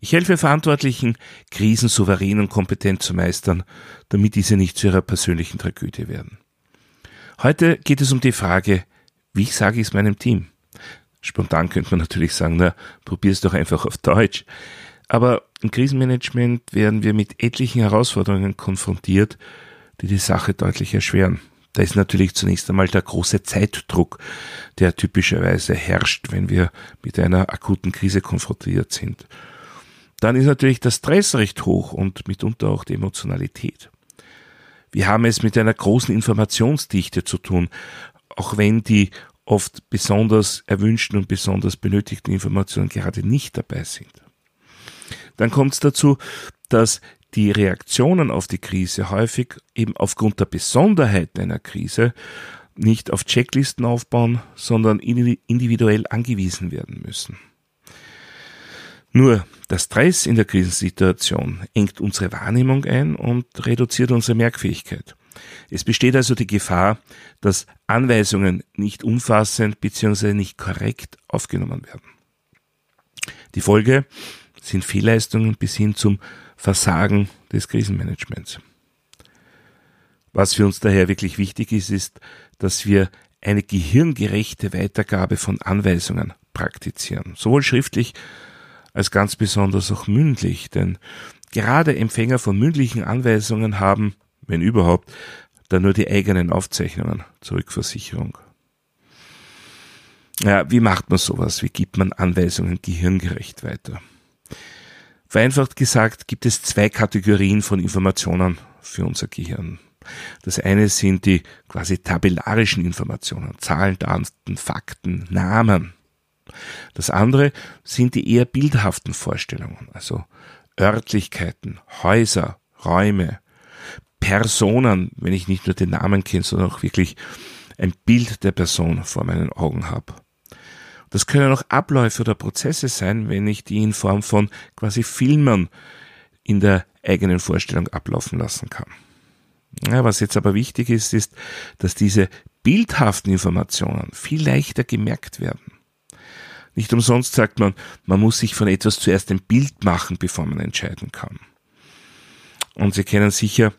Ich helfe Verantwortlichen, Krisen souverän und kompetent zu meistern, damit diese nicht zu ihrer persönlichen Tragödie werden. Heute geht es um die Frage, wie sage ich es meinem Team? Spontan könnte man natürlich sagen, na, probier es doch einfach auf Deutsch. Aber im Krisenmanagement werden wir mit etlichen Herausforderungen konfrontiert, die die Sache deutlich erschweren. Da ist natürlich zunächst einmal der große Zeitdruck, der typischerweise herrscht, wenn wir mit einer akuten Krise konfrontiert sind dann ist natürlich der Stress recht hoch und mitunter auch die Emotionalität. Wir haben es mit einer großen Informationsdichte zu tun, auch wenn die oft besonders erwünschten und besonders benötigten Informationen gerade nicht dabei sind. Dann kommt es dazu, dass die Reaktionen auf die Krise häufig eben aufgrund der Besonderheiten einer Krise nicht auf Checklisten aufbauen, sondern individuell angewiesen werden müssen. Nur der Stress in der Krisensituation engt unsere Wahrnehmung ein und reduziert unsere Merkfähigkeit. Es besteht also die Gefahr, dass Anweisungen nicht umfassend bzw. nicht korrekt aufgenommen werden. Die Folge sind Fehlleistungen bis hin zum Versagen des Krisenmanagements. Was für uns daher wirklich wichtig ist, ist, dass wir eine gehirngerechte Weitergabe von Anweisungen praktizieren, sowohl schriftlich als ganz besonders auch mündlich, denn gerade Empfänger von mündlichen Anweisungen haben, wenn überhaupt, dann nur die eigenen Aufzeichnungen zur Rückversicherung. Ja, wie macht man sowas? Wie gibt man Anweisungen gehirngerecht weiter? Vereinfacht gesagt gibt es zwei Kategorien von Informationen für unser Gehirn. Das eine sind die quasi tabellarischen Informationen, Zahlen, Daten, Fakten, Namen. Das andere sind die eher bildhaften Vorstellungen, also Örtlichkeiten, Häuser, Räume, Personen, wenn ich nicht nur den Namen kenne, sondern auch wirklich ein Bild der Person vor meinen Augen habe. Das können auch Abläufe oder Prozesse sein, wenn ich die in Form von quasi Filmen in der eigenen Vorstellung ablaufen lassen kann. Ja, was jetzt aber wichtig ist, ist, dass diese bildhaften Informationen viel leichter gemerkt werden. Nicht umsonst sagt man, man muss sich von etwas zuerst ein Bild machen, bevor man entscheiden kann. Und Sie kennen sicher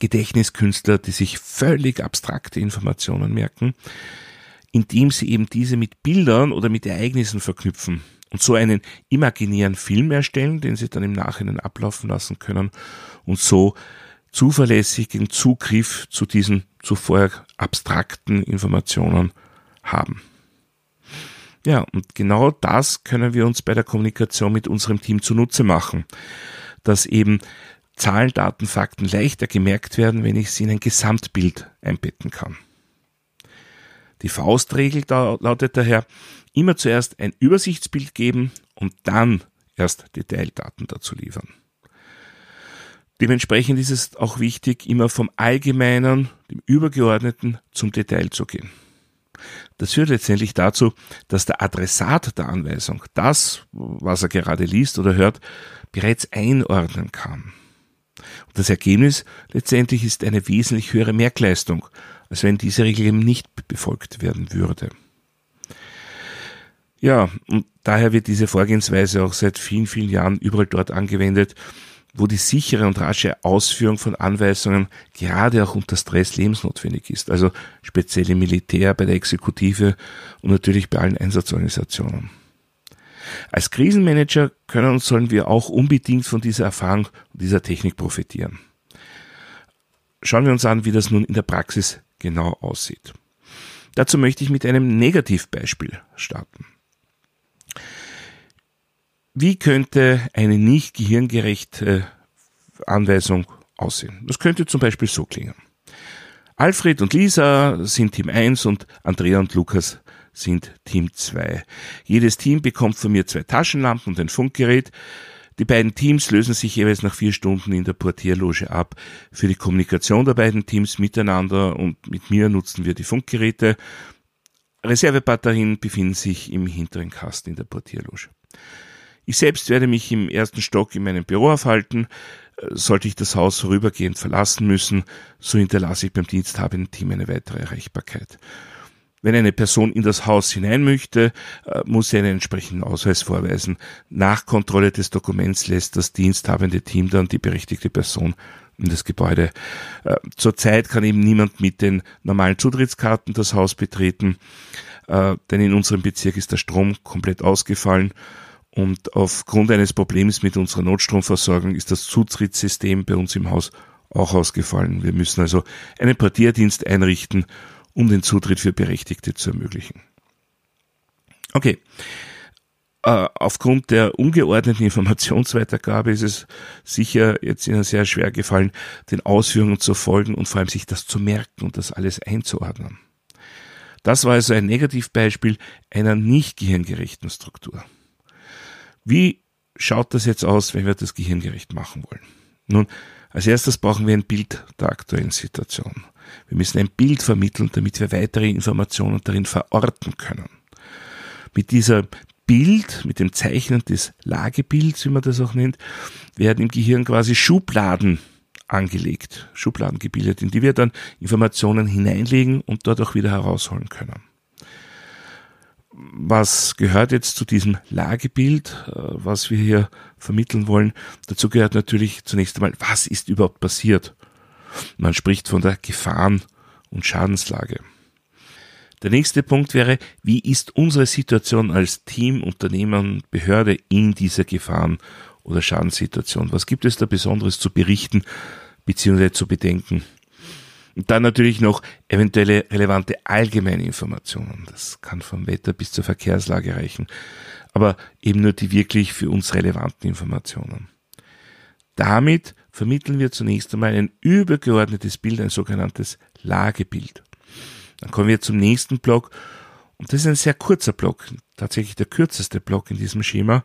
Gedächtniskünstler, die sich völlig abstrakte Informationen merken, indem sie eben diese mit Bildern oder mit Ereignissen verknüpfen und so einen imaginären Film erstellen, den sie dann im Nachhinein ablaufen lassen können und so zuverlässigen Zugriff zu diesen zuvor abstrakten Informationen haben. Ja, und genau das können wir uns bei der Kommunikation mit unserem Team zunutze machen, dass eben Zahlen, Daten, Fakten leichter gemerkt werden, wenn ich sie in ein Gesamtbild einbetten kann. Die Faustregel lautet daher, immer zuerst ein Übersichtsbild geben und dann erst Detaildaten dazu liefern. Dementsprechend ist es auch wichtig, immer vom Allgemeinen, dem Übergeordneten zum Detail zu gehen. Das führt letztendlich dazu, dass der Adressat der Anweisung das, was er gerade liest oder hört, bereits einordnen kann. Und das Ergebnis letztendlich ist eine wesentlich höhere Merkleistung, als wenn diese Regel eben nicht befolgt werden würde. Ja, und daher wird diese Vorgehensweise auch seit vielen, vielen Jahren überall dort angewendet, wo die sichere und rasche Ausführung von Anweisungen gerade auch unter Stress lebensnotwendig ist. Also speziell im Militär, bei der Exekutive und natürlich bei allen Einsatzorganisationen. Als Krisenmanager können und sollen wir auch unbedingt von dieser Erfahrung und dieser Technik profitieren. Schauen wir uns an, wie das nun in der Praxis genau aussieht. Dazu möchte ich mit einem Negativbeispiel starten. Wie könnte eine nicht gehirngerechte Anweisung aussehen? Das könnte zum Beispiel so klingen. Alfred und Lisa sind Team 1 und Andrea und Lukas sind Team 2. Jedes Team bekommt von mir zwei Taschenlampen und ein Funkgerät. Die beiden Teams lösen sich jeweils nach vier Stunden in der Portierloge ab. Für die Kommunikation der beiden Teams miteinander und mit mir nutzen wir die Funkgeräte. Reservebatterien befinden sich im hinteren Kasten in der Portierloge. Ich selbst werde mich im ersten Stock in meinem Büro aufhalten. Sollte ich das Haus vorübergehend verlassen müssen, so hinterlasse ich beim diensthabenden Team eine weitere Erreichbarkeit. Wenn eine Person in das Haus hinein möchte, äh, muss sie einen entsprechenden Ausweis vorweisen. Nach Kontrolle des Dokuments lässt das diensthabende Team dann die berechtigte Person in das Gebäude. Äh, zurzeit kann eben niemand mit den normalen Zutrittskarten das Haus betreten, äh, denn in unserem Bezirk ist der Strom komplett ausgefallen und aufgrund eines Problems mit unserer Notstromversorgung ist das Zutrittssystem bei uns im Haus auch ausgefallen. Wir müssen also einen Portierdienst einrichten um den Zutritt für Berechtigte zu ermöglichen. Okay. Äh, aufgrund der ungeordneten Informationsweitergabe ist es sicher jetzt Ihnen sehr schwer gefallen, den Ausführungen zu folgen und vor allem sich das zu merken und das alles einzuordnen. Das war also ein Negativbeispiel einer nicht gehirngerechten Struktur. Wie schaut das jetzt aus, wenn wir das gehirngerecht machen wollen? Nun, als erstes brauchen wir ein Bild der aktuellen Situation. Wir müssen ein Bild vermitteln, damit wir weitere Informationen darin verorten können. Mit dieser Bild, mit dem Zeichnen des Lagebilds, wie man das auch nennt, werden im Gehirn quasi Schubladen angelegt, Schubladen gebildet, in die wir dann Informationen hineinlegen und dort auch wieder herausholen können. Was gehört jetzt zu diesem Lagebild, äh, was wir hier vermitteln wollen? Dazu gehört natürlich zunächst einmal, was ist überhaupt passiert? Man spricht von der Gefahren- und Schadenslage. Der nächste Punkt wäre, wie ist unsere Situation als Team, Unternehmen, Behörde in dieser Gefahren- oder Schadenssituation? Was gibt es da Besonderes zu berichten bzw. zu bedenken? Und dann natürlich noch eventuelle relevante allgemeine Informationen. Das kann vom Wetter bis zur Verkehrslage reichen, aber eben nur die wirklich für uns relevanten Informationen. Damit vermitteln wir zunächst einmal ein übergeordnetes Bild, ein sogenanntes Lagebild. Dann kommen wir zum nächsten Block und das ist ein sehr kurzer Block, tatsächlich der kürzeste Block in diesem Schema.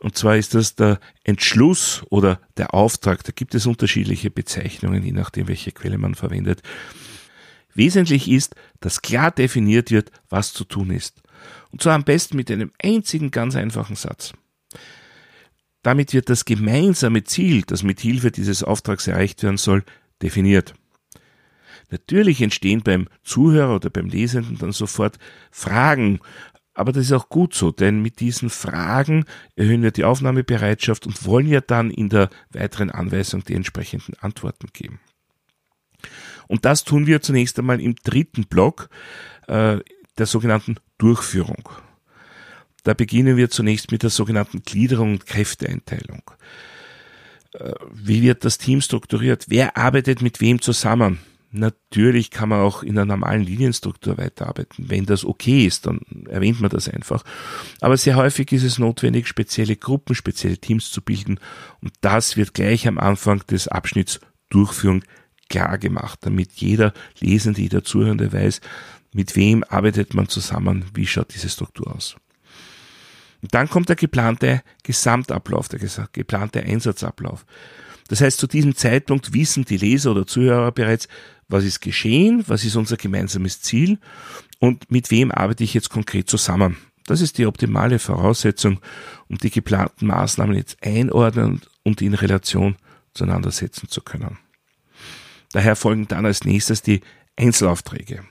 Und zwar ist das der Entschluss oder der Auftrag. Da gibt es unterschiedliche Bezeichnungen, je nachdem, welche Quelle man verwendet. Wesentlich ist, dass klar definiert wird, was zu tun ist. Und zwar am besten mit einem einzigen ganz einfachen Satz. Damit wird das gemeinsame Ziel, das mit Hilfe dieses Auftrags erreicht werden soll, definiert. Natürlich entstehen beim Zuhörer oder beim Lesenden dann sofort Fragen, aber das ist auch gut so, denn mit diesen Fragen erhöhen wir die Aufnahmebereitschaft und wollen ja dann in der weiteren Anweisung die entsprechenden Antworten geben. Und das tun wir zunächst einmal im dritten Block äh, der sogenannten Durchführung. Da beginnen wir zunächst mit der sogenannten Gliederung und Kräfteeinteilung. Äh, wie wird das Team strukturiert? Wer arbeitet mit wem zusammen? Natürlich kann man auch in einer normalen Linienstruktur weiterarbeiten. Wenn das okay ist, dann erwähnt man das einfach. Aber sehr häufig ist es notwendig, spezielle Gruppen, spezielle Teams zu bilden. Und das wird gleich am Anfang des Abschnitts Durchführung klar gemacht, damit jeder Lesende, jeder Zuhörende weiß, mit wem arbeitet man zusammen, wie schaut diese Struktur aus. Und dann kommt der geplante Gesamtablauf, der geplante Einsatzablauf. Das heißt, zu diesem Zeitpunkt wissen die Leser oder Zuhörer bereits, was ist geschehen, was ist unser gemeinsames Ziel und mit wem arbeite ich jetzt konkret zusammen. Das ist die optimale Voraussetzung, um die geplanten Maßnahmen jetzt einordnen und in Relation zueinander setzen zu können. Daher folgen dann als nächstes die Einzelaufträge.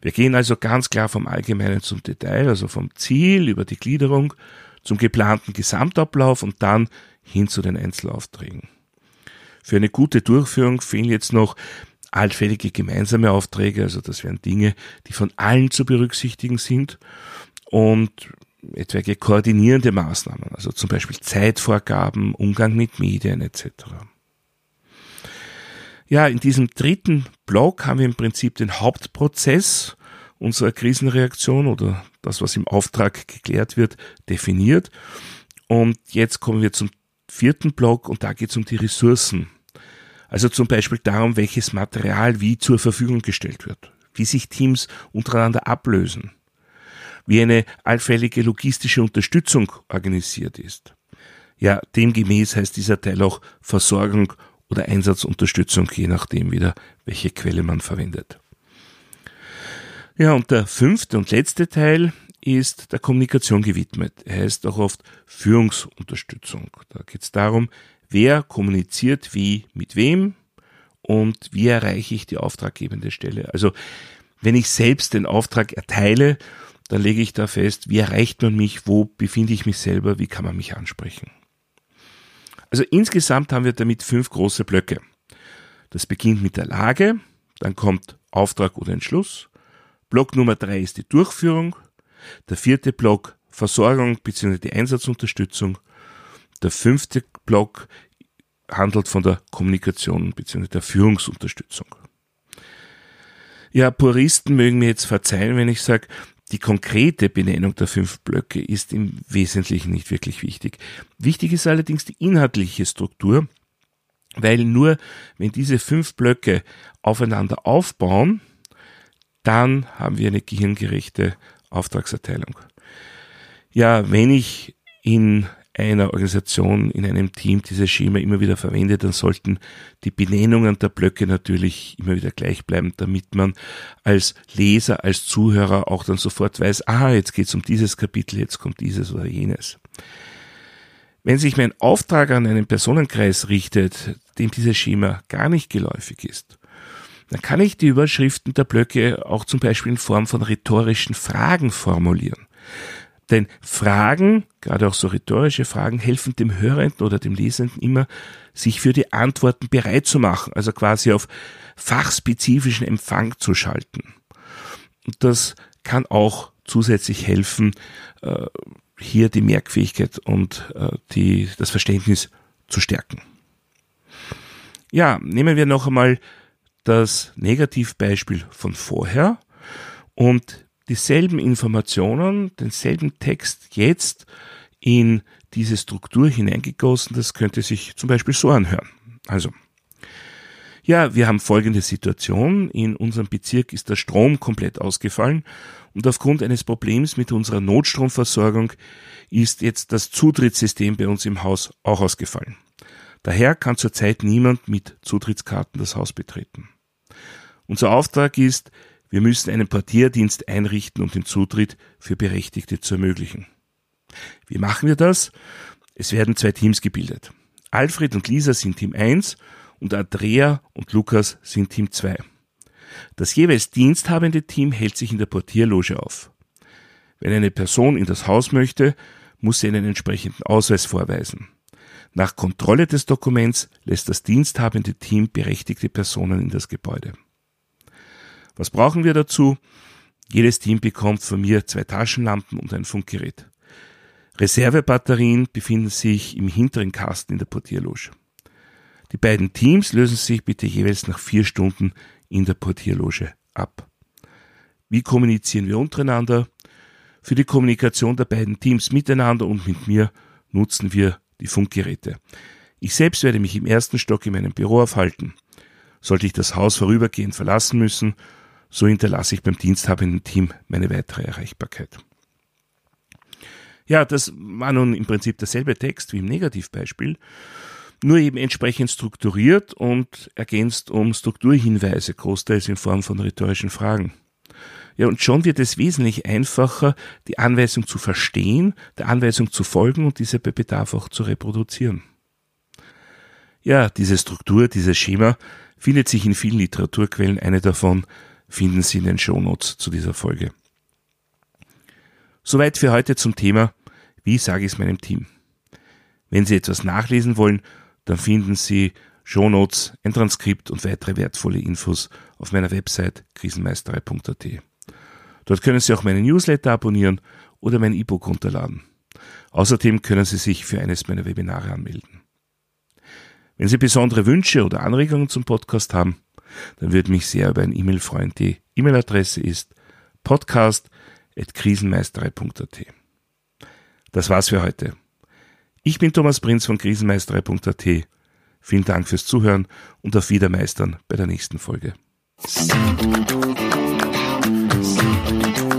Wir gehen also ganz klar vom Allgemeinen zum Detail, also vom Ziel über die Gliederung zum geplanten Gesamtablauf und dann hin zu den Einzelaufträgen. Für eine gute Durchführung fehlen jetzt noch allfällige gemeinsame Aufträge, also das wären Dinge, die von allen zu berücksichtigen sind und etwaige koordinierende Maßnahmen, also zum Beispiel Zeitvorgaben, Umgang mit Medien etc. Ja, in diesem dritten Block haben wir im Prinzip den Hauptprozess unserer Krisenreaktion oder das, was im Auftrag geklärt wird, definiert. Und jetzt kommen wir zum vierten Block und da geht es um die Ressourcen. Also zum Beispiel darum, welches Material wie zur Verfügung gestellt wird, wie sich Teams untereinander ablösen, wie eine allfällige logistische Unterstützung organisiert ist. Ja, demgemäß heißt dieser Teil auch Versorgung oder Einsatzunterstützung, je nachdem wieder, welche Quelle man verwendet. Ja, und der fünfte und letzte Teil ist der Kommunikation gewidmet. Er heißt auch oft Führungsunterstützung. Da geht es darum, wer kommuniziert wie mit wem und wie erreiche ich die auftraggebende Stelle. Also wenn ich selbst den Auftrag erteile, dann lege ich da fest, wie erreicht man mich, wo befinde ich mich selber, wie kann man mich ansprechen. Also insgesamt haben wir damit fünf große Blöcke. Das beginnt mit der Lage, dann kommt Auftrag oder Entschluss. Block Nummer drei ist die Durchführung. Der vierte Block Versorgung bzw. die Einsatzunterstützung. Der fünfte Block handelt von der Kommunikation bzw. der Führungsunterstützung. Ja, Puristen mögen mir jetzt verzeihen, wenn ich sage, die konkrete Benennung der fünf Blöcke ist im Wesentlichen nicht wirklich wichtig. Wichtig ist allerdings die inhaltliche Struktur, weil nur wenn diese fünf Blöcke aufeinander aufbauen, dann haben wir eine gehirngerechte Auftragserteilung. Ja, wenn ich in einer Organisation, in einem Team dieses Schema immer wieder verwende, dann sollten die Benennungen der Blöcke natürlich immer wieder gleich bleiben, damit man als Leser, als Zuhörer auch dann sofort weiß, ah, jetzt geht es um dieses Kapitel, jetzt kommt dieses oder jenes. Wenn sich mein Auftrag an einen Personenkreis richtet, dem dieses Schema gar nicht geläufig ist, dann kann ich die Überschriften der Blöcke auch zum Beispiel in Form von rhetorischen Fragen formulieren. Denn Fragen, gerade auch so rhetorische Fragen, helfen dem Hörenden oder dem Lesenden immer, sich für die Antworten bereit zu machen, also quasi auf fachspezifischen Empfang zu schalten. Und das kann auch zusätzlich helfen, äh, hier die Merkfähigkeit und äh, die, das Verständnis zu stärken. Ja, nehmen wir noch einmal das Negativbeispiel von vorher und dieselben Informationen, denselben Text jetzt in diese Struktur hineingegossen. Das könnte sich zum Beispiel so anhören. Also, ja, wir haben folgende Situation. In unserem Bezirk ist der Strom komplett ausgefallen und aufgrund eines Problems mit unserer Notstromversorgung ist jetzt das Zutrittssystem bei uns im Haus auch ausgefallen. Daher kann zurzeit niemand mit Zutrittskarten das Haus betreten. Unser Auftrag ist, wir müssen einen Portierdienst einrichten, um den Zutritt für Berechtigte zu ermöglichen. Wie machen wir das? Es werden zwei Teams gebildet. Alfred und Lisa sind Team 1 und Andrea und Lukas sind Team 2. Das jeweils diensthabende Team hält sich in der Portierloge auf. Wenn eine Person in das Haus möchte, muss sie einen entsprechenden Ausweis vorweisen. Nach Kontrolle des Dokuments lässt das diensthabende Team berechtigte Personen in das Gebäude. Was brauchen wir dazu? Jedes Team bekommt von mir zwei Taschenlampen und ein Funkgerät. Reservebatterien befinden sich im hinteren Kasten in der Portierloge. Die beiden Teams lösen sich bitte jeweils nach vier Stunden in der Portierloge ab. Wie kommunizieren wir untereinander? Für die Kommunikation der beiden Teams miteinander und mit mir nutzen wir die Funkgeräte. Ich selbst werde mich im ersten Stock in meinem Büro aufhalten. Sollte ich das Haus vorübergehend verlassen müssen, so hinterlasse ich beim diensthabenden Team meine weitere Erreichbarkeit. Ja, das war nun im Prinzip derselbe Text wie im Negativbeispiel, nur eben entsprechend strukturiert und ergänzt um Strukturhinweise, großteils in Form von rhetorischen Fragen. Ja, und schon wird es wesentlich einfacher, die Anweisung zu verstehen, der Anweisung zu folgen und diese bei Bedarf auch zu reproduzieren. Ja, diese Struktur, dieses Schema findet sich in vielen Literaturquellen. Eine davon finden Sie in den Shownotes zu dieser Folge. Soweit für heute zum Thema, wie sage ich es meinem Team? Wenn Sie etwas nachlesen wollen, dann finden Sie Shownotes, ein Transkript und weitere wertvolle Infos auf meiner Website krisenmeisterei.at. Dort können Sie auch meinen Newsletter abonnieren oder mein E-Book runterladen. Außerdem können Sie sich für eines meiner Webinare anmelden. Wenn Sie besondere Wünsche oder Anregungen zum Podcast haben, dann würde mich sehr über ein E-Mail freuen. Die E-Mail-Adresse ist podcast.krisenmeisterei.at. Das war's für heute. Ich bin Thomas Prinz von krisenmeisterei.at. Vielen Dank fürs Zuhören und auf Wiedermeistern bei der nächsten Folge. Sleep.